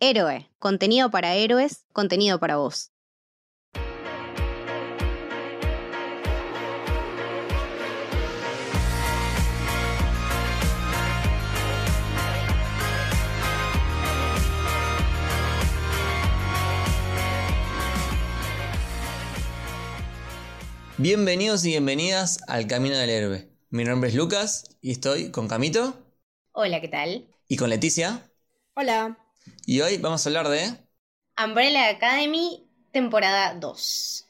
Héroe, contenido para héroes, contenido para vos. Bienvenidos y bienvenidas al Camino del Héroe. Mi nombre es Lucas y estoy con Camito Hola, ¿qué tal? y con Leticia. Hola. Y hoy vamos a hablar de Umbrella Academy, temporada 2.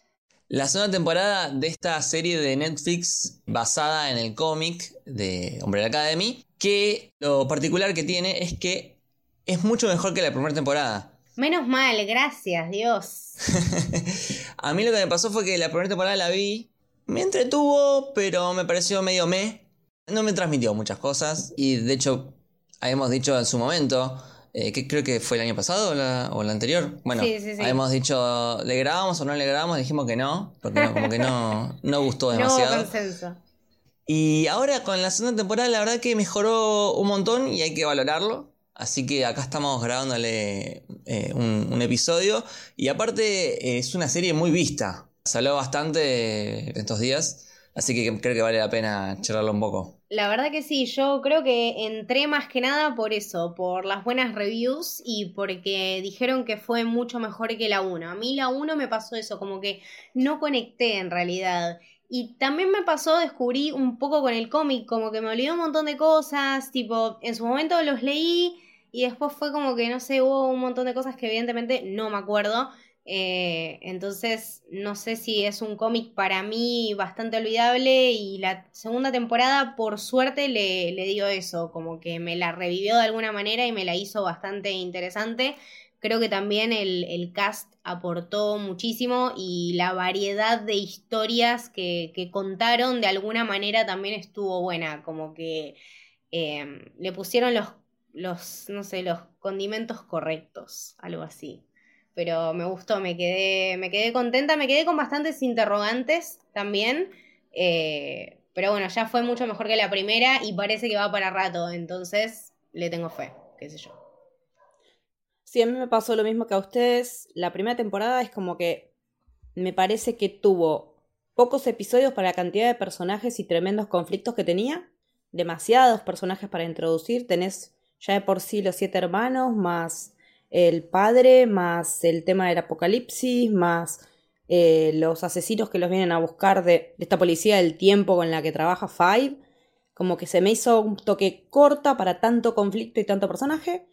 la segunda temporada de esta serie de Netflix basada en el cómic de Umbrella Academy, que lo particular que tiene es que es mucho mejor que la primera temporada. Menos mal, gracias, Dios. a mí lo que me pasó fue que la primera temporada la vi, me entretuvo, pero me pareció medio me. No me transmitió muchas cosas y de hecho habíamos dicho en su momento, eh, que creo que fue el año pasado o la, o la anterior. Bueno, Sí, sí, sí. habíamos dicho, ¿le grabamos o no le grabamos? Dijimos que no, porque no- como que no, no gustó No demasiado. consenso. Y ahora con la segunda temporada la verdad que mejoró un montón y hay que valorarlo. Así que acá estamos grabándole eh, un, un episodio. Y aparte eh, es una serie muy vista. Se habló bastante estos días. Así que creo que vale la pena charlarlo un poco. La verdad que sí, yo creo que entré más que nada por eso, por las buenas reviews y porque dijeron que fue mucho mejor que la 1. A mí la 1 me pasó eso, como que no conecté en realidad. Y también me pasó, descubrí un poco con el cómic, como que me olvidé un montón de cosas, tipo, en su momento los leí y después fue como que, no sé, hubo un montón de cosas que evidentemente no me acuerdo. Eh, entonces, no sé si es un cómic para mí bastante olvidable y la segunda temporada, por suerte, le, le dio eso, como que me la revivió de alguna manera y me la hizo bastante interesante. Creo que también el, el cast aportó muchísimo y la variedad de historias que, que contaron de alguna manera también estuvo buena, como que eh, le pusieron los, los, no sé, los condimentos correctos, algo así pero me gustó, me quedé, me quedé contenta, me quedé con bastantes interrogantes también, eh, pero bueno, ya fue mucho mejor que la primera y parece que va para rato, entonces le tengo fe, qué sé yo. Sí, a mí me pasó lo mismo que a ustedes. La primera temporada es como que me parece que tuvo pocos episodios para la cantidad de personajes y tremendos conflictos que tenía. Demasiados personajes para introducir. Tenés ya de por sí los siete hermanos, más el padre, más el tema del apocalipsis, más eh, los asesinos que los vienen a buscar de, de esta policía del tiempo con la que trabaja Five. Como que se me hizo un toque corta para tanto conflicto y tanto personaje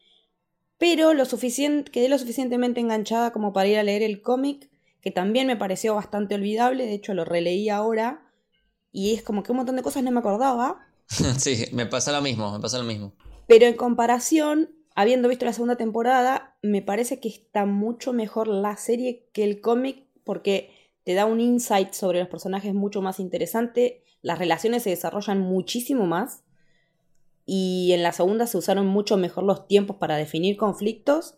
pero lo suficiente, quedé lo suficientemente enganchada como para ir a leer el cómic, que también me pareció bastante olvidable, de hecho lo releí ahora, y es como que un montón de cosas no me acordaba, sí, me pasó lo mismo, me pasó lo mismo. pero en comparación, habiendo visto la segunda temporada, me parece que está mucho mejor la serie que el cómic, porque te da un insight sobre los personajes mucho más interesante, las relaciones se desarrollan muchísimo más, y en la segunda se usaron mucho mejor los tiempos para definir conflictos,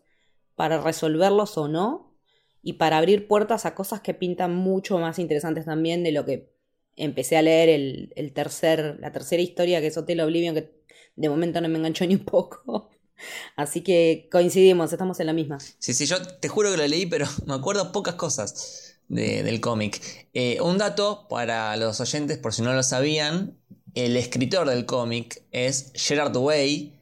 para resolverlos o no, y para abrir puertas a cosas que pintan mucho más interesantes también de lo que empecé a leer el, el tercer, la tercera historia que es Hotel Oblivion, que de momento no me enganchó ni un poco. Así que coincidimos, estamos en la misma. Sí, sí, yo te juro que lo leí, pero me acuerdo pocas cosas de- del cómic. Eh, un dato para los oyentes, por si no lo sabían, el escritor del cómic es Gerard Way,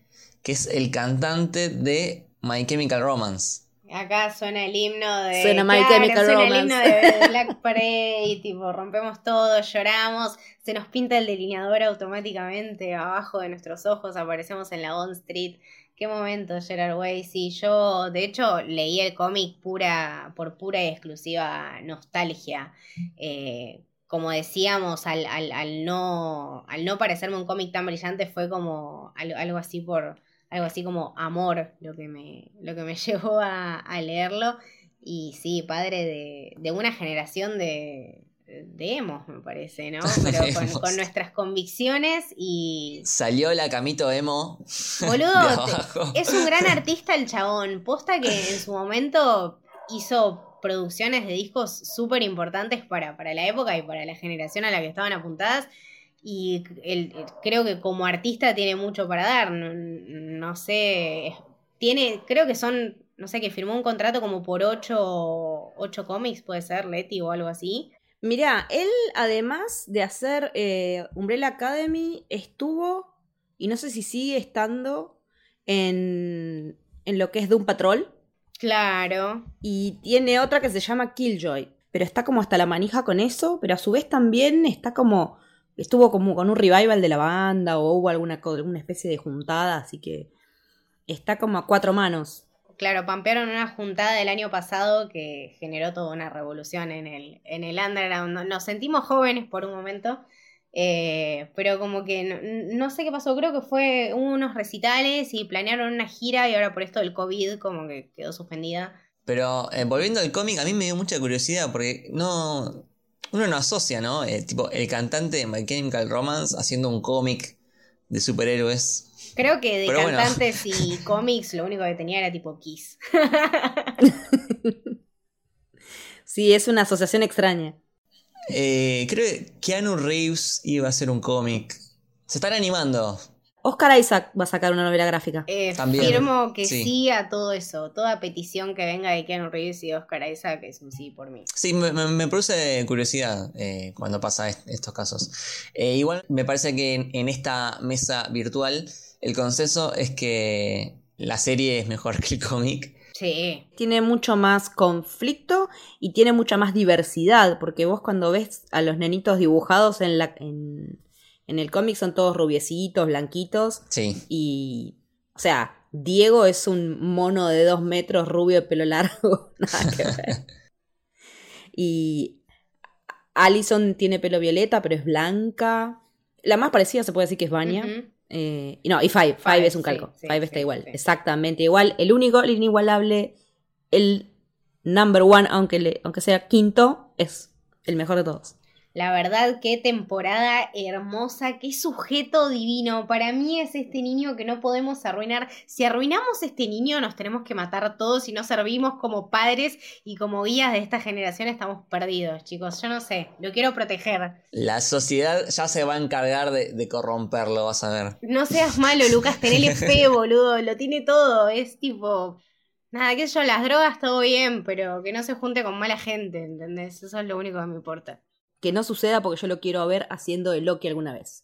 que es el cantante de My Chemical Romance. Acá suena el himno de... Suena My Claro, Chemical suena el himno de Black Parade, tipo, rompemos todo, lloramos, se nos pinta el delineador automáticamente abajo de nuestros ojos, aparecemos en la Bond Street. Qué momento, Gerard Way. Sí, yo de hecho leí el cómic pura, por pura y exclusiva nostalgia. Eh, como decíamos, al, no, al no parecerme un cómic tan brillante, fue como algo, así por. Algo así como amor lo que me, lo que me llevó a, leerlo. Y sí, padre de una generación de, de emos, me parece, ¿no? Pero con, nuestras convicciones y. Salió la Camito Emo. Boludo, te- es un gran artista el chabón. Posta que en su momento hizo producciones de discos súper importantes para, para la época y para la generación a la que estaban apuntadas. Y él, creo que como artista tiene mucho para dar. No, no sé. Tiene, creo que son no sé, que firmó un contrato como por ocho, ocho cómics, puede ser, Leti o algo así. Mirá, él además de hacer eh, Umbrella Academy, estuvo, y no sé si sigue estando, en, en lo que es Doom Patrol. Claro. Y tiene otra que se llama Killjoy. Pero está como hasta la manija con eso, pero a su vez también está como. Estuvo como con un revival de la banda o hubo alguna, alguna especie de juntada, así que está como a cuatro manos. Claro, pampearon una juntada del año pasado que generó toda una revolución en el, en el underground. Nos sentimos jóvenes por un momento, eh, pero como que no, sé qué pasó, creo que fue unos recitales y planearon una gira y ahora por esto del COVID como que quedó suspendida. Pero eh, volviendo al cómic, a mí me dio mucha curiosidad porque no... Uno no asocia, ¿no? Eh, tipo, el cantante de My Chemical Romance haciendo un cómic de superhéroes Creo que de cantantes y cómics lo único que tenía era tipo Kiss. sí, es una asociación extraña. Eh, creo que Keanu Reeves iba a hacer un cómic. Se están animando. Oscar Isaac va a sacar una novela gráfica. Eh, Firmo que sí. a todo eso. Toda petición que venga de Keanu Reeves y Oscar Isaac es un sí por mí. Sí, me, produce curiosidad eh, cuando pasa estos casos. Eh, igual me parece que en, esta mesa virtual el consenso es que la serie es mejor que el cómic. Sí. Tiene mucho más conflicto y tiene mucha más diversidad, porque vos cuando ves a los nenitos dibujados en, la, en, en el cómic son todos rubiecitos, blanquitos. Sí. Y, o sea, Diego es un mono de dos metros, rubio de pelo largo. Nada que ver. y Allison tiene pelo violeta, pero es blanca. La más parecida se puede decir que es Vanya. Eh, y no, y Five. Five, es un calco. Five está igual. Exactamente igual. El único, el inigualable, el number one, aunque, aunque sea quinto, es el mejor de todos. La verdad, qué temporada hermosa, qué sujeto divino. Para mí es este niño que no podemos arruinar. Si arruinamos este niño, nos tenemos que matar todos y no servimos como padres y como guías de esta generación, estamos perdidos, chicos. Yo no sé, lo quiero proteger. La sociedad ya se va a encargar de, corromperlo, vas a ver. No seas malo, Lucas, tenele fe, boludo. Lo tiene todo. Es tipo. Nada, que yo, las drogas todo bien, pero que no se junte con mala gente, ¿entendés? Eso es lo único que me importa que no suceda porque yo lo quiero ver haciendo de Loki alguna vez.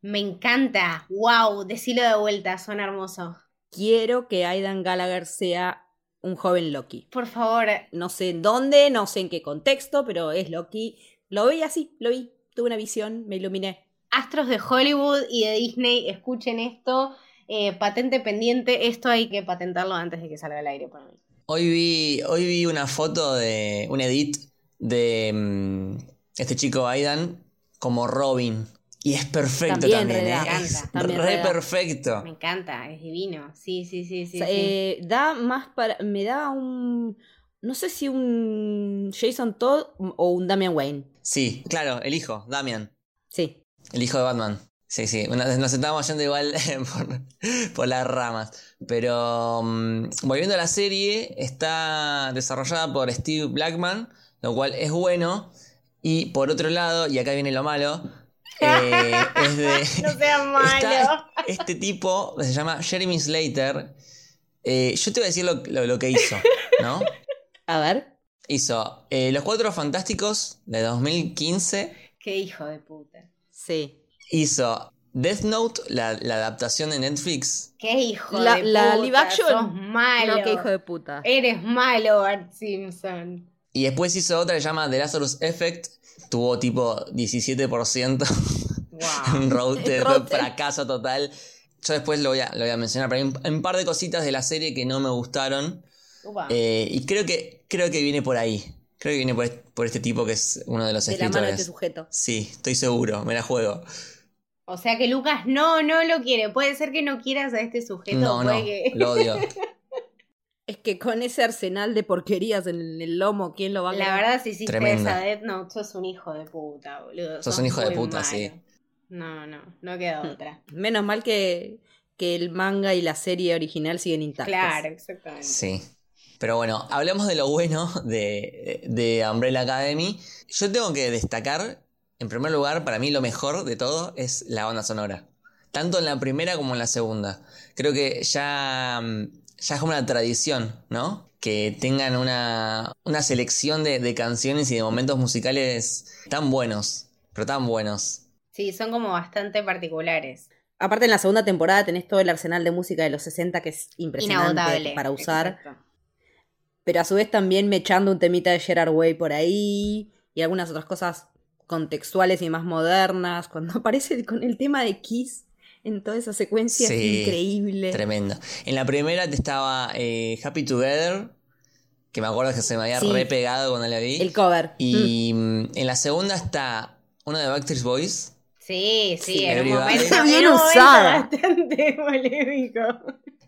Me encanta. ¡Wow! Decilo de vuelta, suena hermoso. Quiero que Aidan Gallagher sea un joven Loki. Por favor. No sé en dónde, no sé en qué contexto, pero es Loki. Lo vi así, lo vi. Tuve una visión, me iluminé. Astros de Hollywood y de Disney, escuchen esto. Eh, patente pendiente, esto hay que patentarlo antes de que salga al aire para mí. Hoy vi, hoy vi una foto de un edit de mm, este chico Aidan como Robin. Y es perfecto también, ¿eh? re perfecto. Me encanta, es divino. Sí, sí, sí, sí. Eh, da más para. Me da un. No sé si un Jason Todd o un Damian Wayne. Sí, claro, el hijo, Damian. Sí. El hijo de Batman. Sí, sí. Nos estábamos yendo igual por, las ramas. Pero mm, volviendo a la serie, está desarrollada por Steve Blackman, lo cual es bueno. Y por otro lado, y acá viene lo malo, eh, es de. no sea malo. este tipo se llama Jeremy Slater. Eh, yo te voy a decir lo, que hizo, ¿no? A ver. Hizo eh, Los Cuatro Fantásticos de 2015. Qué hijo de puta. Sí. Hizo Death Note, la, adaptación de Netflix. Qué hijo de puta. La live action. Sos malo. No, qué hijo de puta. Eres malo, Art Simpson. Y después hizo otra que se llama The Lazarus Effect. Tuvo tipo 17%. Wow. un road, fracaso total. Yo después lo voy a, lo voy a mencionar, pero hay un, par de cositas de la serie que no me gustaron. Eh, y creo que, creo que viene por ahí. Creo que viene por, este tipo que es uno de los de escritores. La mano de este sujeto. Sí, estoy seguro, me la juego. O sea que Lucas no, no lo quiere. Puede ser que no quieras a este sujeto. No, no, lo odio. Es que con ese arsenal de porquerías en el lomo, ¿quién lo va a La verdad, si hiciste esa Death Note, sos un hijo de puta, boludo. Sos, un hijo de puta, sí. No, no, no queda hmm. otra. Menos mal que, que el manga y la serie original siguen intactos. Claro, exactamente. Sí. Pero bueno, hablemos de lo bueno de, de Umbrella Academy. Yo tengo que destacar, en primer lugar, para mí lo mejor de todo es la banda sonora. Tanto en la primera como en la segunda. Creo que ya mm, ya es como una tradición, ¿no? Que tengan una, una selección de, de canciones y de momentos musicales tan buenos, pero tan buenos. Sí, son como bastante particulares. Aparte en la segunda temporada tenés todo el arsenal de música de los 60 que es impresionante Inagotable. para usar. Exacto. Pero a su vez también me echando un temita de Gerard Way por ahí y algunas otras cosas contextuales y más modernas. Cuando aparece con el tema de Kiss en toda esa secuencia es increíble. Tremendo. En la primera te estaba eh, Happy Together, que me acuerdo que se me había Sí. re pegado cuando la vi. El cover. Mm. Y mm, en la segunda está uno de Backstreet Boys. Sí, sí, Sí, en un momento, Está bien en un momento usada. bastante polémico.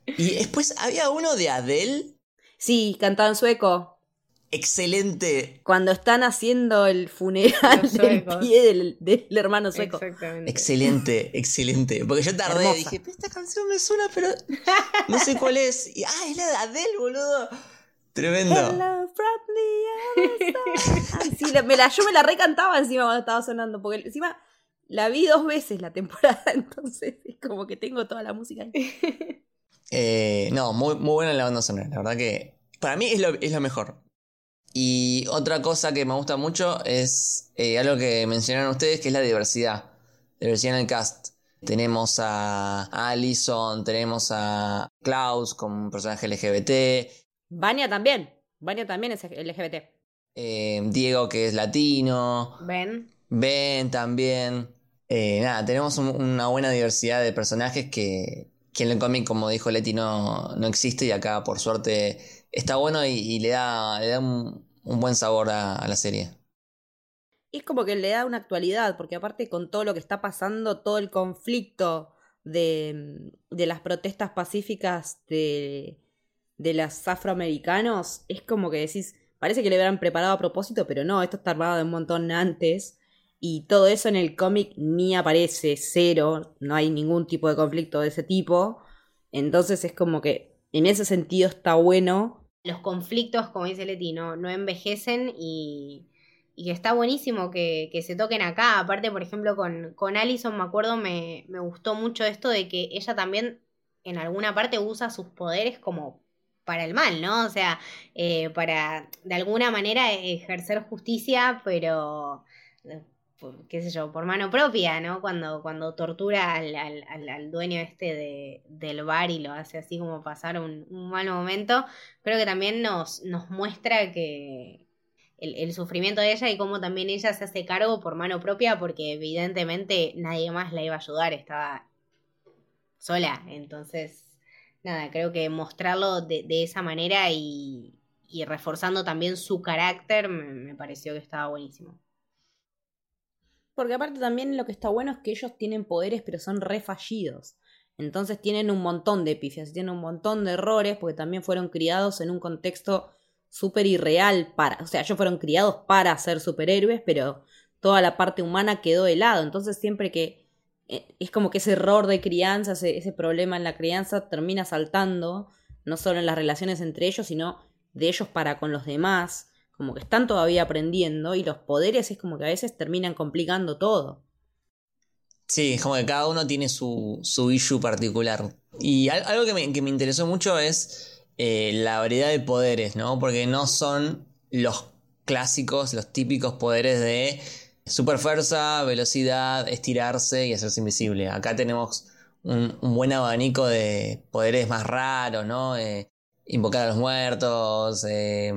Y después había uno de Adele. Sí, cantaba en sueco. Excelente. Cuando están haciendo el funeral del pie del, del hermano sueco. Exactamente. Excelente, excelente. Porque yo tardé Hermosa. y dije, "Pero esta canción me suena, pero no sé cuál es. Y, ah, es la de Adele, boludo. Tremendo. Hello from the other side. Ay, sí, la- me la, yo me la recantaba encima cuando estaba sonando, porque encima la vi dos veces la temporada, entonces es como que tengo toda la música ahí. Eh, no, muy, muy buena la banda sonora. La verdad que para mí es lo, es lo mejor. Y otra cosa que me gusta mucho es eh, algo que mencionaron ustedes, que es la diversidad. Diversidad en el cast. Tenemos a Allison, tenemos a Klaus como un personaje LGBT, Vania también, Vania también es LGBT. eh, Diego que es latino, ¿Ven? Ben también. Eh, nada, tenemos un- una buena diversidad de personajes que, que en el cómic, como dijo Leti, no, no existe y acá por suerte está bueno y, le da, le da un, buen sabor a, a la serie. Y es como que le da una actualidad, porque aparte con todo lo que está pasando, todo el conflicto de, de las protestas pacíficas de, de los afroamericanos, es como que decís, parece que le hubieran preparado a propósito, pero no, esto está armado de un montón antes. Y todo eso en el cómic ni aparece, cero, no hay ningún tipo de conflicto de ese tipo. Entonces es como que en ese sentido está bueno. Los conflictos, como dice Leti, no, no envejecen y, y está buenísimo que, que se toquen acá. Aparte, por ejemplo, con, con Allison, me acuerdo, me, me gustó mucho esto de que ella también en alguna parte usa sus poderes como para el mal, ¿no? O sea, eh, para de alguna manera ejercer justicia, pero qué sé yo, por mano propia, ¿no? Cuando, cuando tortura al, al- al- al dueño este de, del bar y lo hace así como pasar un, un mal momento, creo que también nos, nos muestra que el, el sufrimiento de ella y cómo también ella se hace cargo por mano propia, porque evidentemente nadie más la iba a ayudar, estaba sola, entonces, nada, creo que mostrarlo de, de esa manera y, y reforzando también su carácter me, me pareció que estaba buenísimo. Porque aparte también lo que está bueno es que ellos tienen poderes pero son re fallidos. Entonces tienen un montón de pifias, tienen un montón de errores porque también fueron criados en un contexto súper irreal para, o sea, ellos fueron criados para ser superhéroes, pero toda la parte humana quedó de lado. Entonces siempre que eh, es como que ese error de crianza, ese, ese problema en la crianza termina saltando, no solo en las relaciones entre ellos, sino de ellos para con los demás como que están todavía aprendiendo y los poderes es como que a veces terminan complicando todo. Sí, es como que cada uno tiene su, su issue particular. Y al- algo que me, que me interesó mucho es eh, la variedad de poderes, ¿no? Porque no son los clásicos, los típicos poderes de super fuerza, velocidad, estirarse y hacerse invisible. Acá tenemos un, un buen abanico de poderes más raros, ¿no? Eh, invocar a los muertos, eh,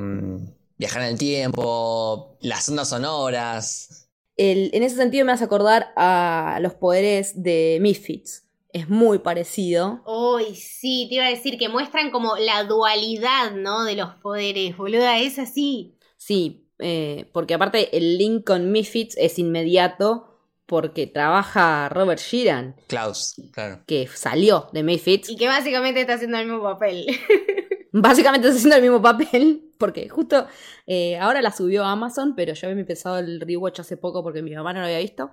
viajar en el tiempo, las ondas sonoras. El- en ese sentido me hace acordar a los poderes de Misfits. Es muy parecido. Uy, sí, te iba a decir que muestran como la dualidad, ¿no? De los poderes, boluda, es así. Sí, eh, porque aparte el link con Misfits es inmediato porque trabaja Robert Sheeran, Klaus, claro. que salió de Misfits. Y que básicamente está haciendo el mismo papel. Básicamente está haciendo el mismo papel, porque justo eh, ahora la subió a Amazon, pero yo había empezado el rewatch hace poco porque mi mamá no lo había visto.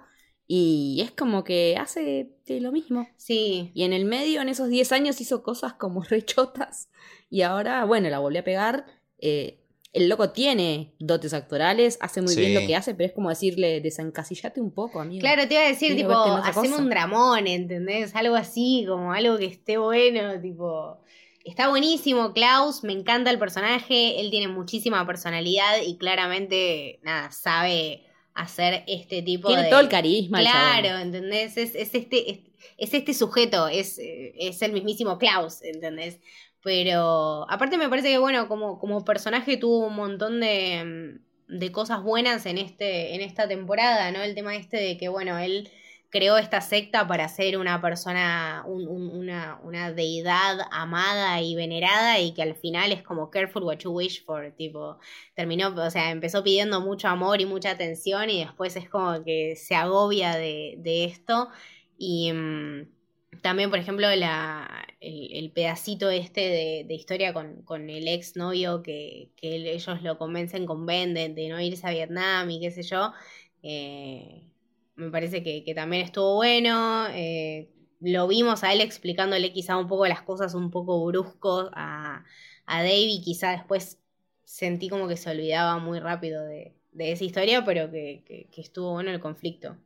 Y es como que hace eh, lo mismo. Sí, Y en el medio, en esos 10 años, hizo cosas como rechotas. Y ahora, bueno, la volví a pegar. Eh, el loco tiene dotes actorales, hace muy Sí. bien lo que hace, pero es como decirle, desencasillate un poco, amigo. claro, te iba a decir, tipo, haceme un dramón, ¿entendés? Algo así, como algo que esté bueno, tipo. está buenísimo Klaus, me encanta el personaje, él tiene muchísima personalidad y claramente, nada, sabe hacer este tipo de... Tiene todo el carisma. Claro, ¿entendés? Es, este, es, este sujeto, es, es el mismísimo Klaus, ¿entendés? Pero aparte me parece que, bueno, como, como personaje tuvo un montón de, de cosas buenas en, este, en esta temporada, ¿no? El tema este de que, bueno, él creó esta secta para ser una persona, una, una, deidad amada y venerada y que al final es como careful what you wish for, tipo, terminó, o sea, empezó pidiendo mucho amor y mucha atención y después es como que se agobia de, de esto y... Mm, también, por ejemplo, la, el, pedacito este de, historia con, con, el ex novio que, que, ellos lo convencen con Ben de, no irse a Vietnam y qué sé yo, eh, me parece que, también estuvo bueno. Eh, lo vimos a él explicándole quizá un poco las cosas un poco bruscos a, a Dave y quizá después sentí como que se olvidaba muy rápido de, esa historia, pero que, estuvo bueno el conflicto.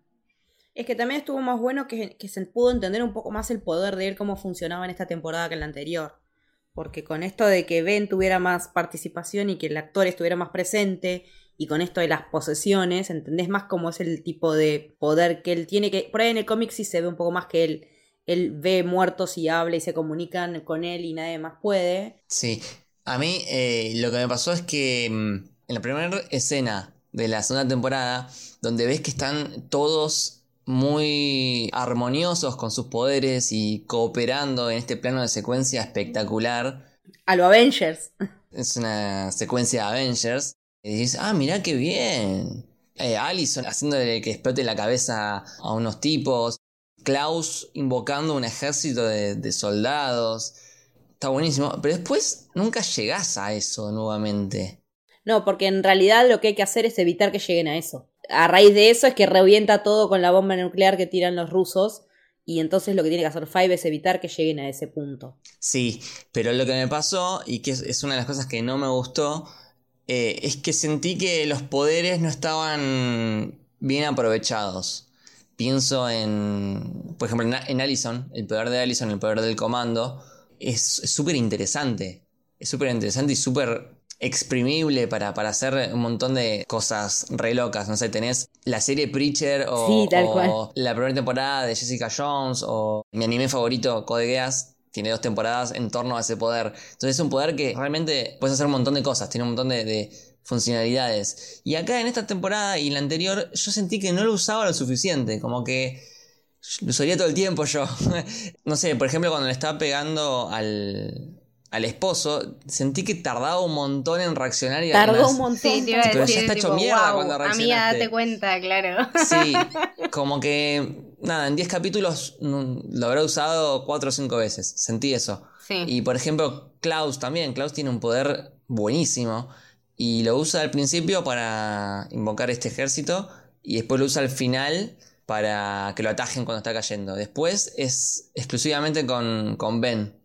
Es que también estuvo más bueno que, se pudo entender un poco más el poder de él, cómo funcionaba en esta temporada que en la anterior. Porque con esto de que Ben tuviera más participación y que el actor estuviera más presente y con esto de las posesiones, ¿entendés más cómo es el tipo de poder que él tiene? Que por ahí en el cómic sí se ve un poco más que él, él ve muertos y habla y se comunican con él y nadie más puede. Sí, a mí eh, lo que me pasó es que mm, en la primera escena de la segunda temporada, donde ves que están todos muy armoniosos con sus poderes y cooperando en este plano de secuencia espectacular. A lo Avengers. Es una secuencia de Avengers. Y dices, ah, mirá qué bien. Eh, Allison haciéndole que explote la cabeza a unos tipos. Klaus invocando un ejército de, soldados. Está buenísimo. Pero después nunca llegás a eso nuevamente. No, porque en realidad lo que hay que hacer es evitar que lleguen a eso. A raíz de eso es que revienta todo con la bomba nuclear que tiran los rusos. Y entonces lo que tiene que hacer Five es evitar que lleguen a ese punto. Sí, pero lo que me pasó, y que es una de las cosas que no me gustó, eh, es que sentí que los poderes no estaban bien aprovechados. Pienso en, por ejemplo, en Allison, el poder de Allison, el poder del comando, es súper interesante. Es súper interesante y súper exprimible para, para, hacer un montón de cosas re locas. No sé, tenés la serie Preacher o, o la primera temporada de Jessica Jones o mi anime favorito, Code Geass tiene dos temporadas en torno a ese poder. Entonces es un poder que realmente puedes hacer un montón de cosas, tiene un montón de, funcionalidades. Y acá en esta temporada y en la anterior yo sentí que no lo usaba lo suficiente, como que lo usaría todo el tiempo yo. no sé, por ejemplo cuando le estaba pegando al, al esposo, sentí que tardaba un montón en reaccionar y Tardó un montón. Sí, ya está hecho mierda cuando Amiga, date cuenta, claro. Sí, como que nada, en 10 capítulos lo habrá usado 4 o 5 veces. Sentí eso. Y por ejemplo, Klaus también. Klaus tiene un poder buenísimo. Y lo usa al principio para invocar este ejército. Y después lo usa al final para que lo atajen cuando está cayendo. Después es exclusivamente con, con Ben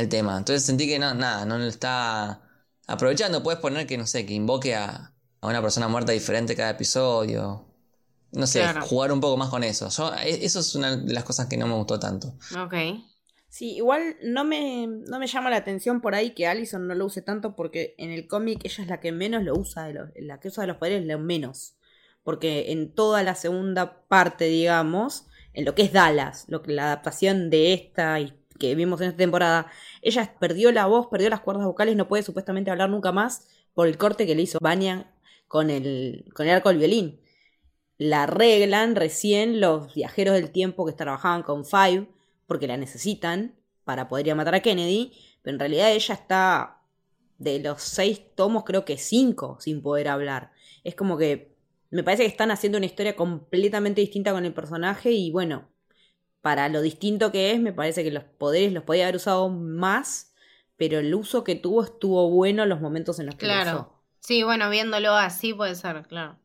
el tema. Entonces sentí que no, nada, no lo está aprovechando. Puedes poner que, no sé, que invoque a, a una persona muerta diferente cada episodio. No sé, jugar un poco más con eso. E, eso es una de las cosas que no me gustó tanto. Ok. Sí, igual no me, no me llama la atención por ahí que Allison no lo use tanto porque en el cómic ella es la que menos lo usa, la que usa de los poderes lo menos. Porque en toda la segunda parte, digamos, en lo que es Dallas, lo que, la adaptación de esta y que vimos en esta temporada, ella perdió la voz, perdió las cuerdas vocales, no puede supuestamente hablar nunca más por el corte que le hizo Vanya con el, con el arco del violín la arreglan recién los viajeros del tiempo que trabajaban con Five, porque la necesitan para poder ir a matar a Kennedy, pero en realidad ella está de los seis tomos, creo que cinco sin poder hablar. Es como que me parece que están haciendo una historia completamente distinta con el personaje y bueno, para lo distinto que es, me parece que los poderes los podía haber usado más, pero el uso que tuvo estuvo bueno en los momentos en los que claro. lo usó. Sí, bueno, viéndolo así puede ser, claro.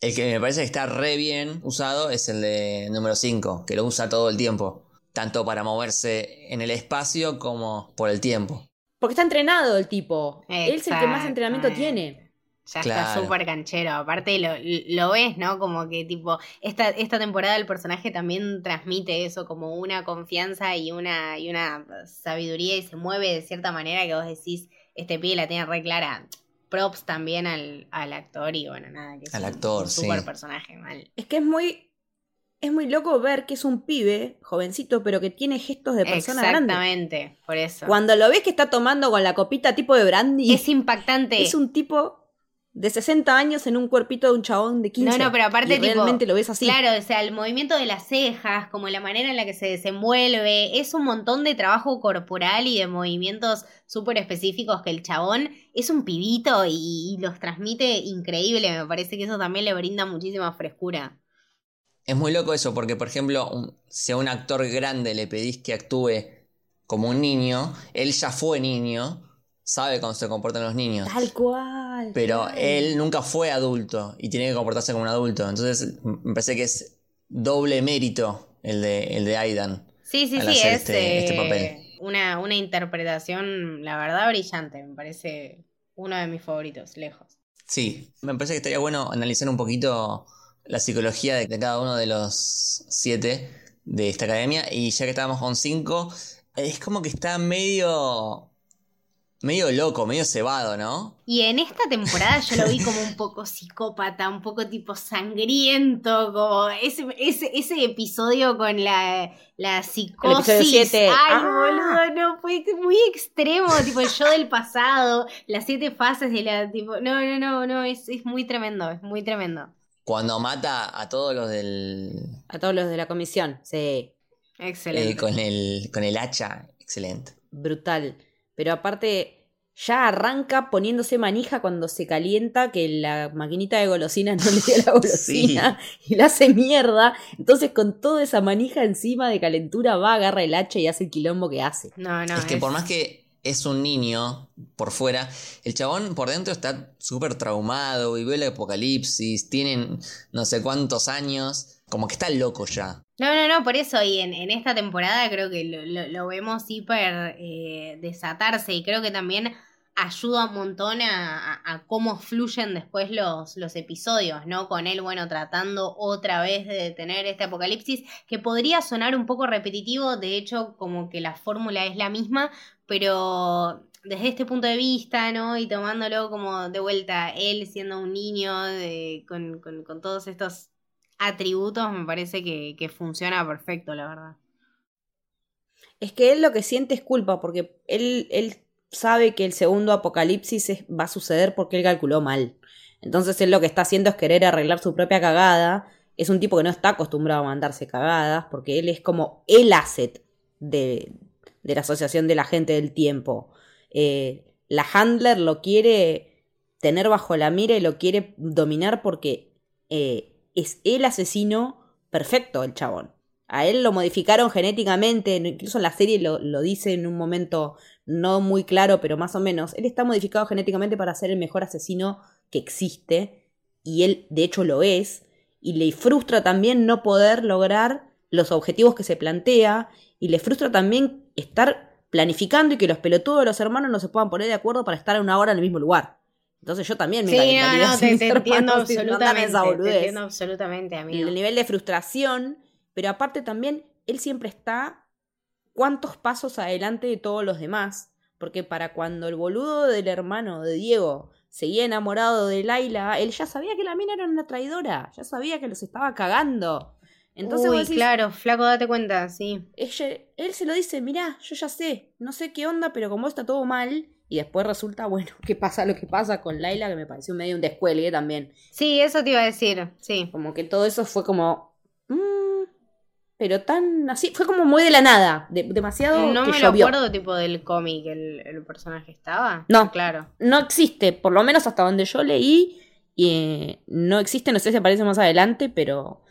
El que me parece que está re bien usado es el de número 5, que lo usa todo el tiempo. Tanto para moverse en el espacio como por el tiempo. Porque está entrenado el tipo. Él es el que más entrenamiento tiene. Ya está súper canchero. Aparte lo, lo ves, ¿no? Como que tipo, esta, esta temporada el personaje también transmite eso, como una confianza y una, y una sabiduría y se mueve de cierta manera que vos decís, este pibe la tiene re clara. Props también al, al actor y bueno, nada, que es Al un- actor, un sí. súper personaje, mal. Es que es muy. Es muy loco ver que es un pibe, jovencito, pero que tiene gestos de persona grande. Exactamente, por eso. Cuando lo ves que está tomando con la copita tipo de brandy, es impactante. es un tipo de 60 años en un cuerpito de un chabón de 15. No, no, pero aparte, y tipo, realmente lo ves así. Claro, o sea, el movimiento de las cejas, como la manera en la que se desenvuelve, es un montón de trabajo corporal y de movimientos súper específicos que el chabón es un pibito y, y los transmite increíble. Me parece que eso también le brinda muchísima frescura. Es muy loco eso, porque por ejemplo, un- si a un actor grande le pedís que actúe como un niño, él ya fue niño, sabe cómo se comportan los niños. Tal cual. Pero él nunca fue adulto y tiene que comportarse como un adulto. Entonces me parece que es doble mérito el de, el de Aidan. Sí, sí, Al sí, hacer es este- este eh, papel. Una, una interpretación, la verdad, brillante. Me parece uno de mis favoritos, lejos. Sí, me parece que estaría bueno analizar un poquito la psicología de, de cada uno de los siete de esta academia. Y ya que estábamos con cinco, es como que está medio. Medio loco, medio cebado, ¿no? Y en esta temporada yo lo vi como un poco psicópata, un poco tipo sangriento, como ese, ese, ese episodio con la, la psicosis. episodio. Ay, Ah. boludo, no, fue muy extremo, tipo el yo del pasado, las siete fases de la, tipo, no, no, no, no, es, es muy tremendo, es muy tremendo. Cuando mata a todos los del. A todos los de la comisión, sí. Excelente. eh, con, el, con el hacha, excelente. brutal. Pero aparte, ya arranca poniéndose manija cuando se calienta, que la maquinita de golosinas no le dio la golosina y la hace mierda. Entonces, con toda esa manija encima de calentura, va, agarra el hacha y hace el quilombo que hace. no, no. es que por más que es un niño por fuera, el chabón por dentro está súper traumado, vivió el apocalipsis, tienen no sé cuántos años, como que está loco ya. No, no, no, por eso, y en, en esta temporada creo que lo, vemos hiper eh, desatarse y creo que también ayuda un montón a, cómo fluyen después los, los episodios, ¿no? Con él, bueno, tratando otra vez de detener este apocalipsis, que podría sonar un poco repetitivo, de hecho, como que la fórmula es la misma, pero desde este punto de vista, ¿no? Y tomándolo como de vuelta, él siendo un niño con, con- con todos estos atributos, me parece que, que funciona perfecto, la verdad. Es que él lo que siente es culpa, porque él, él sabe que el segundo apocalipsis va a suceder porque él calculó mal. Entonces él lo que está haciendo es querer arreglar su propia cagada. Es un tipo que no está acostumbrado a mandarse cagadas, porque él es como el asset de, de la Asociación de la Gente del Tiempo. Eh, la Handler lo quiere tener bajo la mira y lo quiere dominar porque eh, es el asesino perfecto, el chabón. A él lo modificaron genéticamente, incluso en la serie lo, lo dice en un momento no muy claro, pero más o menos. Él está modificado genéticamente para ser el mejor asesino que existe, y él de hecho lo es, y le frustra también no poder lograr los objetivos que se plantea, y le frustra también estar planificando y que los pelotudos de los hermanos no se puedan poner de acuerdo para estar a una hora en el mismo lugar. Entonces yo también me Sí, no, no, te, entiendo absolutamente. esa Te entiendo absolutamente, amigo. el nivel de frustración, pero aparte también él siempre está cuántos pasos adelante de todos los demás, porque para cuando el boludo del hermano de Diego seguía enamorado de Laila, él ya sabía que la mina era una traidora, ya sabía que los estaba cagando. Entonces Uy, vos decís, claro, flaco, date cuenta, sí. ella- él se lo dice, mirá, yo ya sé, no sé qué onda, pero como está todo mal, y después resulta, bueno, que pasa lo que pasa con Laila, que me pareció medio un descuelgue también. Sí, eso te iba a decir, sí. Como que todo eso fue como. mm, pero tan así. Fue como muy de la nada. de- demasiado. No que me lo acuerdo tipo del cómic el, el personaje estaba. No. Claro. No existe, por lo menos hasta donde yo leí. Y eh, no existe, no sé si aparece más adelante, pero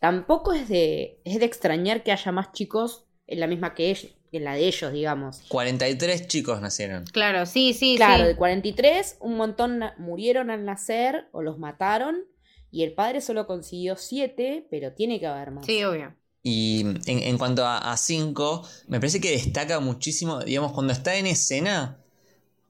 tampoco es de, es de extrañar que haya más chicos en la misma que, ell- que en la de ellos, digamos. 43 chicos nacieron. Claro, sí, sí, Claro, sí. de 43, un montón murieron al nacer o los mataron. Y el padre solo consiguió 7, pero tiene que haber más. Sí, obvio. Y en, en cuanto a 5, me parece que destaca muchísimo, digamos, cuando está en escena,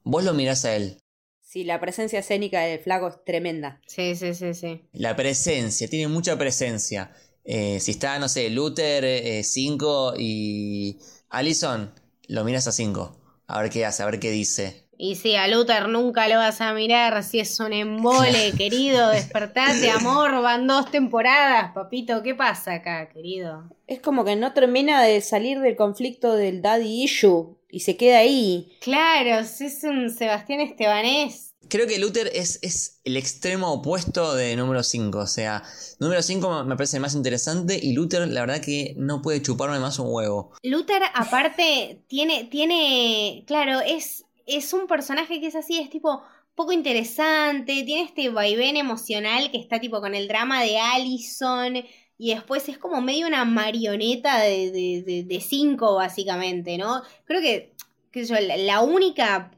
vos lo mirás a él. Sí, la presencia escénica del flaco es tremenda. Sí, sí, sí, sí. La presencia, tiene mucha presencia. Eh, si está, no sé, Luther 5 y Allison, lo miras a 5. A ver qué hace, a ver qué dice. Y sí, a Luther nunca lo vas a mirar, si es un embole, querido, despertate, amor, van dos temporadas, papito, ¿qué pasa acá, querido? Es como que no termina de salir del conflicto del daddy issue y se queda ahí. Claro, es un Sebastián Estebanés. Creo que Luther es, es el extremo opuesto de número 5. O sea, número 5 me parece más interesante y Luther, la verdad que no puede chuparme más un huevo. Luther, aparte, tiene, tiene, claro, es es un personaje que es así, es tipo poco interesante, tiene este vaivén emocional que está tipo con el drama de Allison y después es como medio una marioneta de, de, cinco básicamente, ¿no? Creo que, qué sé yo, la, única,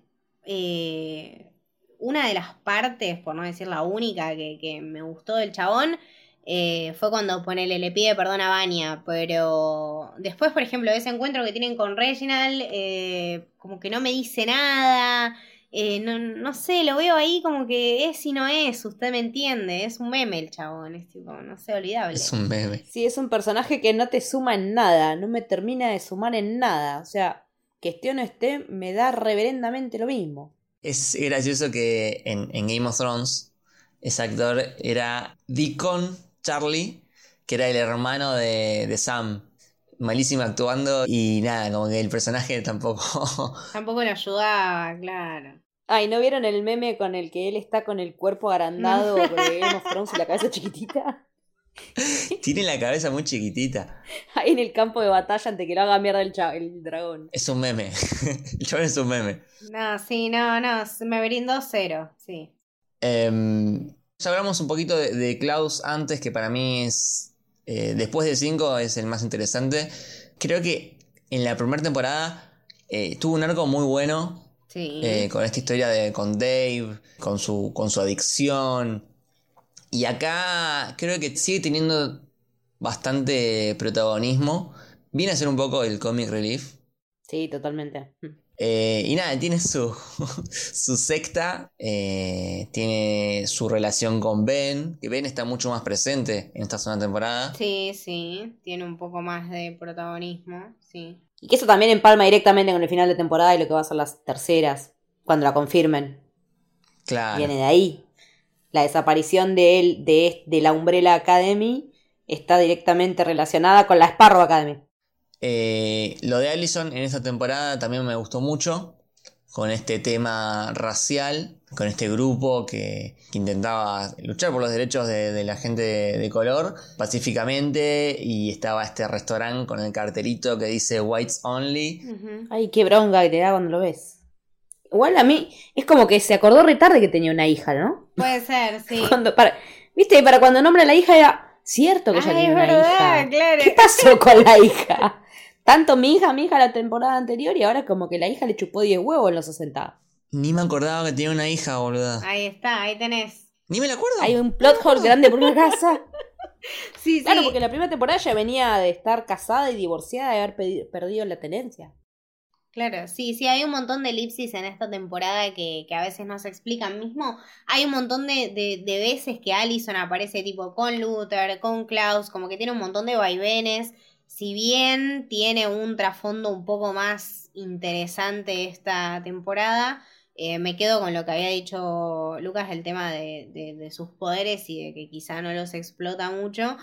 eh, una de las partes, por no decir la única, que, que me gustó del chabón, eh, fue cuando ponele, le pide perdón a Vania, pero después, por ejemplo, ese encuentro que tienen con Reginald, eh, como que no me dice nada, eh, no, no, sé, lo veo ahí como que es y no es, usted me entiende, es un meme el chabón, es tipo, no sé, olvidable. Es un meme. Sí, es un personaje que no te suma en nada, no me termina de sumar en nada, o sea, que esté o no esté, me da reverendamente lo mismo. Es gracioso que en, en Game of Thrones ese actor era Deacon Charlie, que era el hermano de, Sam. Malísimo actuando y nada, como que el personaje tampoco. Tampoco le ayudaba, claro. Ay, ¿no vieron el meme con el que él está con el cuerpo agrandado de Game of y la cabeza chiquitita? Tiene la cabeza muy chiquitita. Ahí en el campo de batalla ante que lo haga mierda el, el dragón. Es un meme. el chabón es un meme. No, sí, no, no. Me brindó cero, sí. Eh, ya hablamos un poquito de, Klaus antes, que para mí es, eh, después de 5, es el más interesante. Creo que en la primera temporada eh, tuvo un arco muy bueno. Eh, con esta historia de, con Dave, con su, con su adicción. Y acá creo que sigue teniendo bastante protagonismo. Viene a ser un poco el comic relief. Sí, totalmente. Eh, y nada, tiene su, su secta, eh, tiene su relación con Ben, que Ben está mucho más presente en esta segunda temporada. Sí, sí, tiene un poco más de protagonismo, sí. Y que eso también empalma directamente con el final de temporada y lo que va a ser las terceras, cuando la confirmen. Claro. Viene de ahí. La desaparición de él, de, de la Umbrella Academy, está directamente relacionada con la Sparrow Academy. Eh, lo de Allison en esta temporada también me gustó mucho, con este tema racial, con este grupo que, intentaba luchar por los derechos de, la gente de, color pacíficamente y estaba este restaurante con el cartelito que dice Whites Only. Ay, qué bronca que te da cuando lo ves. Igual a mí es como que se acordó retarde que tenía una hija, ¿no? Puede ser, sí. para, Viste, para cuando nombra a la hija era cierto que ella tenía una hija. ¿Qué pasó con la hija? Tanto mi hija, mi hija la temporada anterior y ahora como que la hija le chupó 10 huevos en los 60. Ni me acordaba que tenía una hija, boluda. Ahí está, ahí tenés. Ni me la acuerdo. Hay un plot hole grande por una casa. sí, sí. Claro, porque la primera temporada ya venía de estar casada y divorciada y haber perdido la tenencia. Claro, sí, sí, hay un montón de elipsis en esta temporada que, que a veces no se explican mismo. Hay un montón de, de, de, veces que Allison aparece tipo con Luther, con Klaus, como que tiene un montón de vaivenes si bien tiene un trasfondo un poco más interesante esta temporada, eh, me quedo con lo que había dicho Lucas, el tema de, sus poderes y de que quizá no los explota mucho.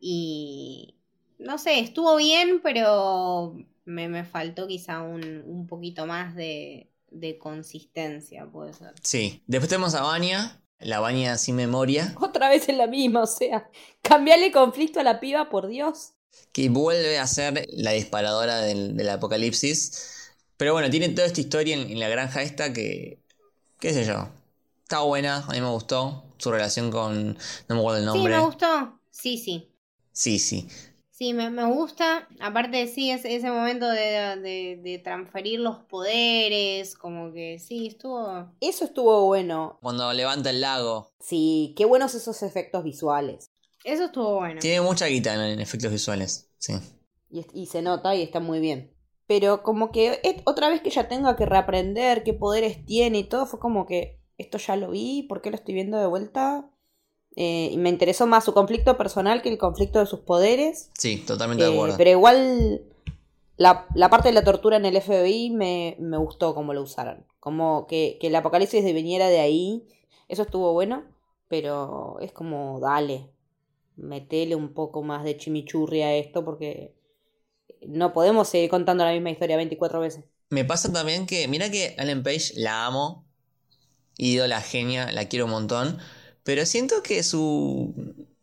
Y no sé, estuvo bien, pero me, faltó quizá un, poquito más de, de, consistencia, puede ser. Sí, después tenemos a Vania, la Vania sin memoria. Otra vez en la misma, o sea, cambiarle conflicto a la piba, por Dios que vuelve a ser la disparadora del, apocalipsis. Pero bueno, tiene toda esta historia en, la granja esta que, qué sé yo, está buena, a mí me gustó su relación con, no me acuerdo el nombre. Sí, me gustó, sí, sí. Sí, sí. Sí, me, gusta. Aparte, sí, es, ese momento de, de, transferir los poderes, como que sí, estuvo... Eso estuvo bueno. Cuando levanta el lago. Sí, qué buenos esos efectos visuales. Eso estuvo bueno. Tiene mucha guita en, efectos visuales, sí. Y, se nota y está muy bien. Pero como que otra vez que ya tenga que reaprender qué poderes tiene y todo, fue como que esto ya lo vi, ¿por qué lo estoy viendo de vuelta? Eh, y me interesó más su conflicto personal que el conflicto de sus poderes. Sí, totalmente de Eh, acuerdo. pero igual la, la parte de la tortura en el FBI me, me gustó como lo usaron. Como que, que el apocalipsis viniera de ahí. Eso estuvo bueno. Pero es como, dale, metele un poco más de chimichurri a esto porque no podemos seguir contando la misma historia 24 veces. Me pasa también que, mira que Ellen Page la amo, Ido la genia, la quiero un montón, pero siento que su,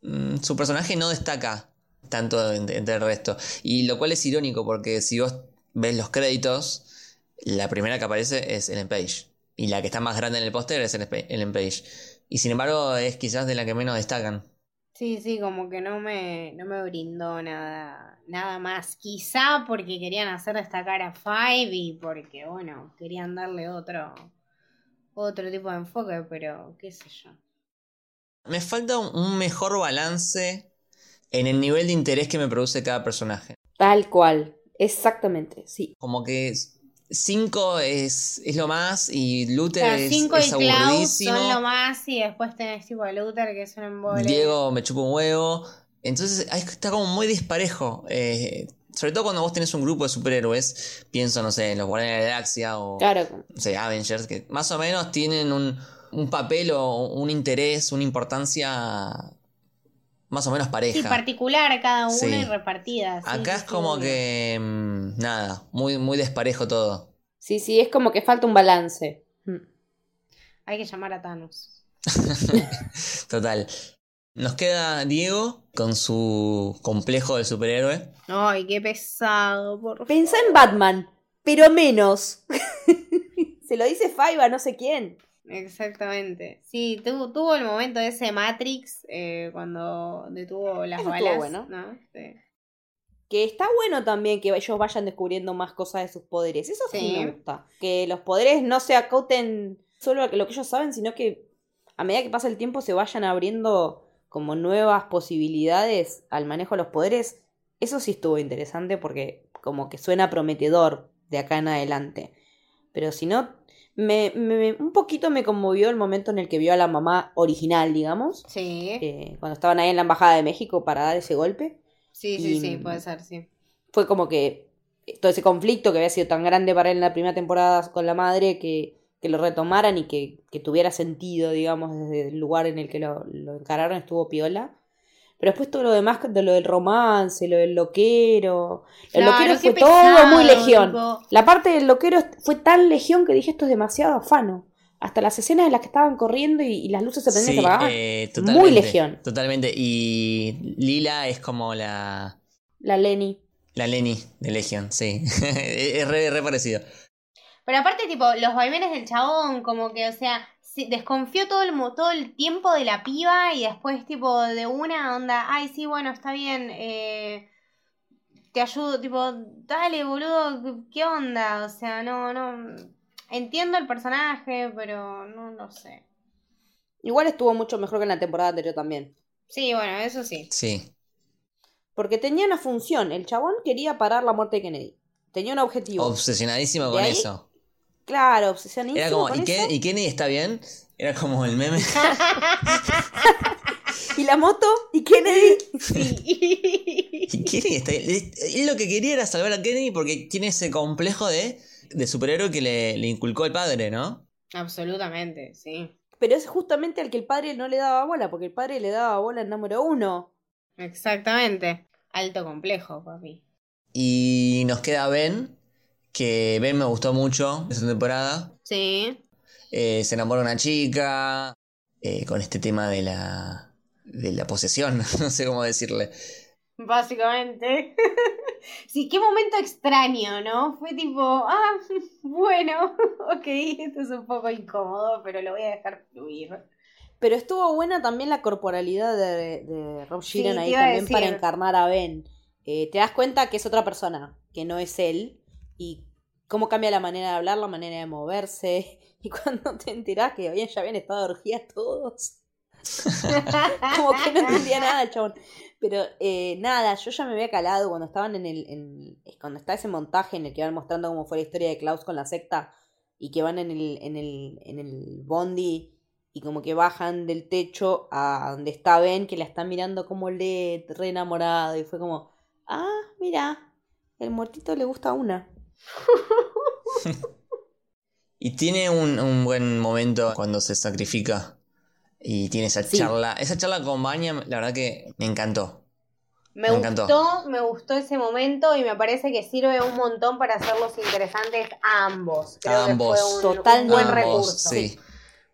mm, su personaje no destaca tanto entre, el resto. Y lo cual es irónico porque si vos ves los créditos, la primera que aparece es Ellen Page. Y la que está más grande en el póster es Ellen Page. Y sin embargo es quizás de la que menos destacan. Sí, sí, como que no me, no me brindó nada, nada más. Quizá porque querían hacer destacar a Five y porque, bueno, querían darle otro, otro tipo de enfoque, pero qué sé yo. Me falta un- mejor balance en el nivel de interés que me produce cada personaje. Tal cual, exactamente, sí. Como que 5 es, es lo más y Luther O sea, es, Cinco y es Klaus aburridísimo. son lo más y después tenés tipo a Luther que es un embole. Diego me chupa un huevo. Entonces está como muy disparejo. eh, sobre todo cuando vos tenés un grupo de superhéroes. Pienso, no sé, en los Guardianes de la Galaxia o Claro, no sé, Avengers, que más o menos tienen un, un papel o un interés, una importancia más o menos Sí, pareja. particular cada una Sí. y repartida. sí, Acá sí, es como sí. que. mm, nada, muy, muy desparejo todo. sí, sí, es como que falta un balance. Mm. Hay que llamar a Thanos. Total. Nos queda Diego con su complejo de superhéroe. Ay, qué pesado, por. Pensá en Batman, pero menos. Se lo dice Five a no sé quién. Exactamente. Sí, tuvo, tuvo el momento ese Matrix eh, cuando detuvo las Eso balas. bueno. ¿no? Sí. Que está bueno también que ellos vayan descubriendo más cosas de sus poderes. Eso sí, Sí. me gusta. Que los poderes no se acoten solo a lo que ellos saben, sino que a medida que pasa el tiempo se vayan abriendo como nuevas posibilidades al manejo de los poderes. Eso sí estuvo interesante porque como que suena prometedor de acá en adelante. Pero si no, me, me- un poquito me conmovió el momento en el que vio a la mamá original, digamos. Sí, eh, cuando estaban ahí en la embajada de México para dar ese golpe sí, sí, sí, puede ser, sí. fue como que todo ese conflicto que había sido tan grande para él en la primera temporada con la madre, que, que lo retomaran y que, que tuviera sentido, digamos, desde el lugar en el que lo, lo encararon, estuvo piola. Pero después todo lo demás, de lo del romance, lo del loquero. El Claro, loquero fue pesado, todo muy legión. tipo, La parte del loquero fue tan legión que dije esto es demasiado afano. Hasta las escenas en las que estaban corriendo y, y las luces se prendían y Sí, se apagaban. eh, Muy legión. Totalmente. Y Lila es como la. La Lenny. La Lenny de Legion, sí. es re, re parecido. Pero aparte, tipo, los vaivenes del chabón, como que, o sea, sí, desconfió todo el, mo- todo el tiempo de la piba y después, tipo, de una onda, ay, sí, bueno, está bien, eh, te ayudo, tipo, dale, boludo, ¿qué onda? O sea, no, no, entiendo el personaje, pero no lo sé. Igual estuvo mucho mejor que en la temporada anterior también. Sí, bueno, eso sí. Sí. Porque tenía una función. El chabón quería parar la muerte de Kennedy. Tenía un objetivo. Obsesionadísimo ¿De con ahí? eso. Claro, obsesionadísimo Era como, con ¿y. Ken- ¿y Kenny está bien? Era como el meme. ¿Y la moto? ¿Y Kennedy? Sí. ¿Y Kenny está bien? Él lo que quería era salvar a Kenny porque tiene ese complejo de, de superhéroe que le, le inculcó el padre, ¿no? Absolutamente, sí. Pero es justamente al que el padre no le daba bola, porque el padre le daba bola al número uno. Exactamente. Alto complejo, papi. Y nos queda Ben, que Ben me gustó mucho esta temporada. Sí. Eh, se enamora de una chica, eh, con este tema de la, de la posesión, no sé cómo decirle. Básicamente. sí, qué momento extraño, ¿no? Fue tipo, ah, bueno, ok, esto es un poco incómodo, pero lo voy a dejar fluir. Pero estuvo buena también la corporalidad de, de Rob Sheeran ahí también para encarnar a Ben. Eh, te das cuenta que es otra persona, que no es él. Y cómo cambia la manera de hablar, la manera de moverse. Y cuando te enterás que ya habían estado de orgías todos. Como que no entendía nada el chabón. Pero eh, nada, yo ya me había calado cuando estaban en el. en- cuando está ese montaje en el que van mostrando cómo fue la historia de Klaus con la secta. y que van en el, en el, en el bondi y como que bajan del techo a donde está Ben, que la están mirando como le re enamorado y fue como, ah, mira, el muertito le gusta una. y tiene un, buen momento cuando se sacrifica y tiene esa charla. Esa charla con Vanya, la verdad que me encantó. Me, gustó, me gustó ese momento y me parece que sirve un montón para hacerlos interesantes a ambos. Creo ambos. que fue un, buen recurso. Sí.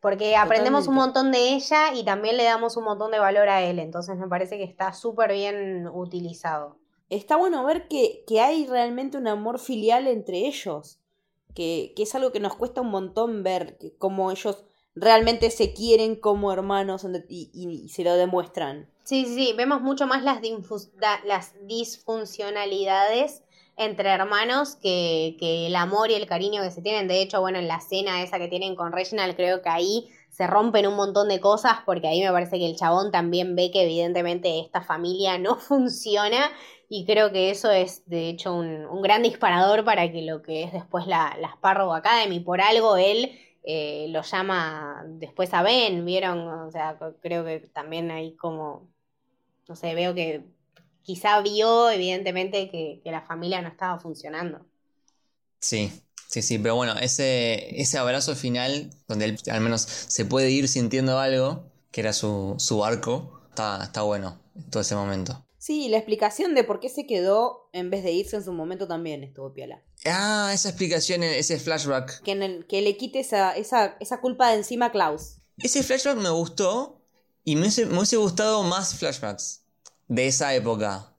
Porque aprendemos un montón de ella y también le damos un montón de valor a él. Entonces me parece que está súper bien utilizado. Está bueno ver que, que, hay realmente un amor filial entre ellos. Que, que es algo que nos cuesta un montón ver, cómo ellos realmente se quieren como hermanos y, se lo demuestran. Sí, sí, sí, vemos mucho más las, las disfuncionalidades entre hermanos que, que, el amor y el cariño que se tienen. De hecho, bueno, en la cena esa que tienen con Reginald, creo que ahí se rompen un montón de cosas porque ahí me parece que el chabón también ve que evidentemente esta familia no funciona y creo que eso es de hecho un, un gran disparador para que lo que es después la, la Sparrow Academy, por algo él eh, lo llama después a Ben, ¿vieron? O sea, creo que también hay como, no sé, veo que quizá vio evidentemente que, la familia no estaba funcionando. Sí, sí, sí, pero bueno, ese, ese abrazo final, donde él al menos se puede ir sintiendo algo, que era su, su arco, está, está bueno todo ese momento. Sí, la explicación de por qué se quedó en vez de irse en su momento también estuvo piola. Ah, esa explicación, ese flashback. Que, en el, que le quite esa, esa, esa culpa de encima a Klaus. Ese flashback me gustó y me hubiese, gustado más flashbacks de esa época.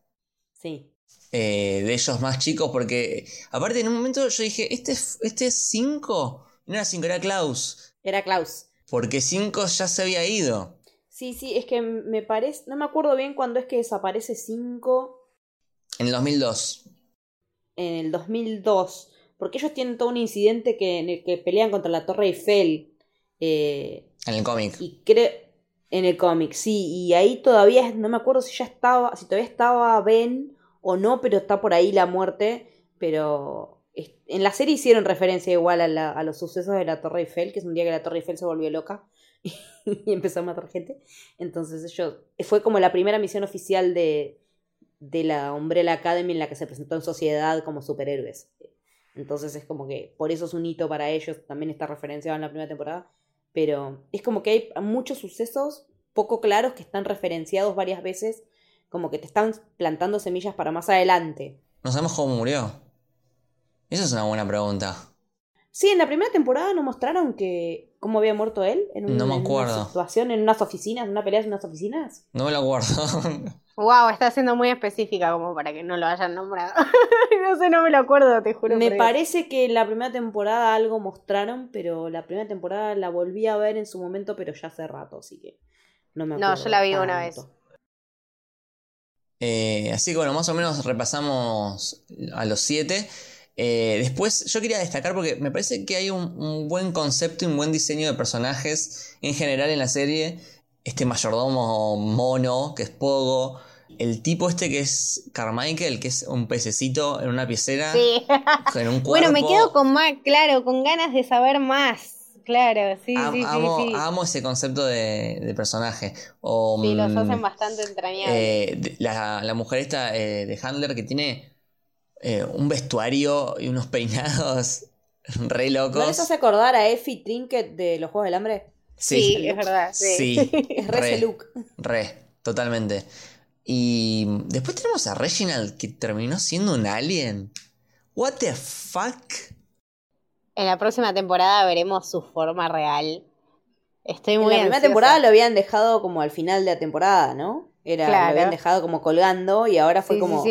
Sí. Eh, de ellos más chicos, porque aparte en un momento yo dije, ¿este, este es 5? no era 5, era Klaus. Era Klaus. Porque 5 ya se había ido. Sí, sí, es que me parece, no me acuerdo bien cuándo es que desaparece 5. En el 2002. En el 2002, porque ellos tienen todo un incidente que, en el que pelean contra la Torre Eiffel. Eh, en el cómic. Y creo en el cómic, sí, y ahí todavía no me acuerdo si ya estaba, si todavía estaba Ben o no, pero está por ahí la muerte, pero en la serie hicieron referencia igual a, a los sucesos de la Torre Eiffel, que es un día que la Torre Eiffel se volvió loca. y empezó a matar gente. Entonces ellos, fue como la primera misión oficial de, de la Umbrella Academy en la que se presentó en sociedad como superhéroes. Entonces es como que por eso es un hito para ellos, también está referenciado en la primera temporada, pero es como que hay muchos sucesos poco claros que están referenciados varias veces, como que te están plantando semillas para más adelante. No sabemos cómo murió. Esa es una buena pregunta. Sí, en la primera temporada nos mostraron que cómo había muerto él en, no me acuerdo. una situación en unas oficinas, en una pelea en unas oficinas. No me lo acuerdo. wow, está siendo muy específica como para que no lo hayan nombrado. no sé, no me lo acuerdo, te juro. Me parece que en la primera temporada algo mostraron, pero la primera temporada la volví a ver en su momento, pero ya hace rato, así que no me acuerdo. No, yo la vi una vez. Eh, así que bueno, más o menos repasamos a los siete. Eh, después yo quería destacar porque me parece que hay un, buen concepto y un buen diseño de personajes en general en la serie. Este mayordomo mono, que es Pogo. El tipo este que es Carmichael, que es un pececito en una piecera. Sí. Bueno, me quedo con más, claro, con ganas de saber más. Claro, sí, sí, amo, sí, amo, ese concepto de, personaje. sí, los hacen bastante entrañables. Eh, la, mujer esta eh, de Handler que tiene eh, un vestuario y unos peinados re locos. ¿No les hace acordar a Effie Trinket de los Juegos del Hambre? Sí, es verdad. Sí, es re, ese look. Re, totalmente. Y después tenemos a Reginald que terminó siendo un alien. What the fuck? En la próxima temporada veremos su forma real. Estoy muy En la primera temporada lo habían dejado como al final de la temporada, ¿no? Era, Lo habían dejado como colgando y ahora fue como.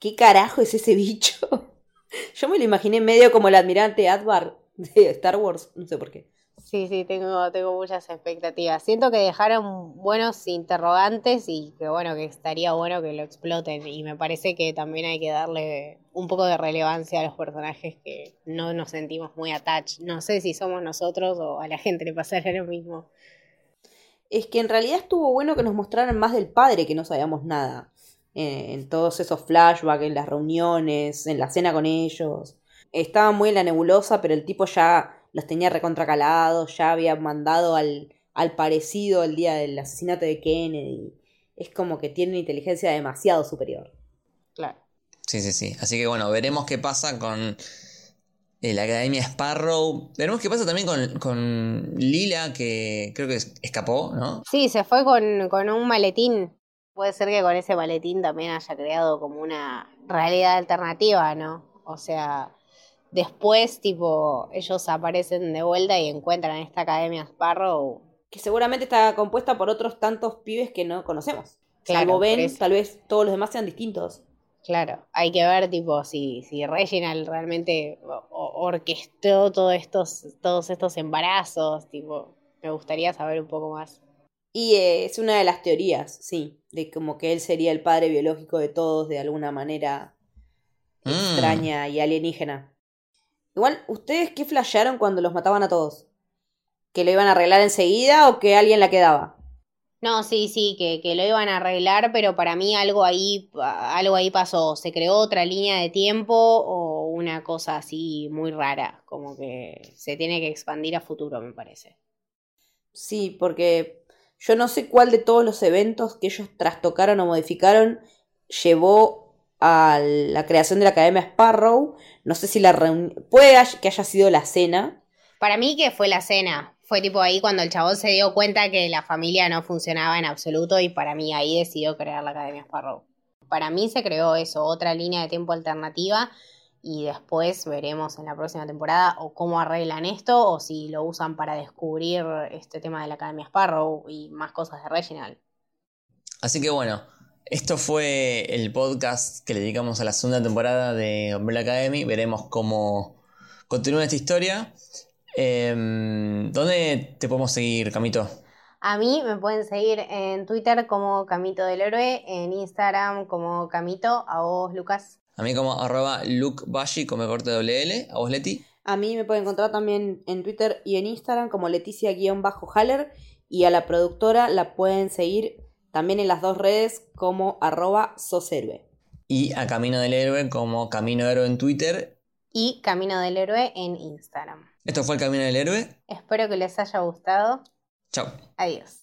¿Qué carajo es ese bicho? Yo me lo imaginé medio como el admirante Advar de Star Wars, no sé por qué. Sí, sí, tengo, tengo muchas expectativas. Siento que dejaron buenos interrogantes y que bueno, que estaría bueno que lo exploten. Y me parece que también hay que darle un poco de relevancia a los personajes que no nos sentimos muy attached. No sé si somos nosotros o a la gente le pasará lo mismo. Es que en realidad estuvo bueno que nos mostraran más del padre que no sabíamos nada en todos esos flashbacks, en las reuniones, en la cena con ellos. estaban muy en la nebulosa, pero el tipo ya los tenía recontracalados, ya había mandado al, al parecido el día del asesinato de Kennedy. Es como que tiene una inteligencia demasiado superior. Claro. Sí, sí, sí. Así que bueno, veremos qué pasa con eh, la Academia Sparrow. Veremos qué pasa también con, con Lila, que creo que es- escapó, ¿no? Sí, se fue con, con un maletín. Puede ser que con ese maletín también haya creado como una realidad alternativa, ¿no? O sea, después, tipo, ellos aparecen de vuelta y encuentran esta Academia Sparrow. Que seguramente está compuesta por otros tantos pibes que no conocemos. Claro, Salvo Ben, tal vez todos los demás sean distintos. Claro, hay que ver, tipo, si, si Reginald realmente orquestó todos estos, todos estos embarazos, tipo, me gustaría saber un poco más. Y eh, es una de las teorías, sí, de como que él sería el padre biológico de todos de alguna manera Mm. extraña y alienígena. Igual, ¿ustedes qué flashearon cuando los mataban a todos? ¿Que lo iban a arreglar enseguida o que alguien la quedaba? No, sí, sí, que, que lo iban a arreglar, pero para mí algo ahí, algo ahí pasó. Se creó otra línea de tiempo o una cosa así muy rara, como que se tiene que expandir a futuro, me parece. Sí, porque yo no sé cuál de todos los eventos que ellos trastocaron o modificaron llevó a la creación de la Academia Sparrow. No sé si la reunión... Puede que haya sido la cena. Para mí que fue la cena. Fue tipo ahí cuando el chabón se dio cuenta que la familia no funcionaba en absoluto y para mí ahí decidió crear la Academia Sparrow. Para mí se creó eso, otra línea de tiempo alternativa y después veremos en la próxima temporada o cómo arreglan esto o si lo usan para descubrir este tema de la Academia Sparrow y más cosas de Reginald. Así que bueno, esto fue el podcast que le dedicamos a la segunda temporada de Umbrella Academy. Veremos cómo continúa esta historia. Em, ¿Dónde te podemos seguir, Camito? A mí me pueden seguir en Twitter como Camito del Héroe, en Instagram como Camito, a vos Lucas. A mí como arroba lukebashi con corte doble L. ¿A vos, Leti? A mí me pueden encontrar también en Twitter y en Instagram como Leticia-Haller y a la productora la pueden seguir también en las dos redes como arroba soshéroe. Y a Camino del Héroe como Camino Héroe en Twitter. Y Camino del Héroe en Instagram. Esto fue el Camino del Héroe. Espero que les haya gustado. Chao. Adiós.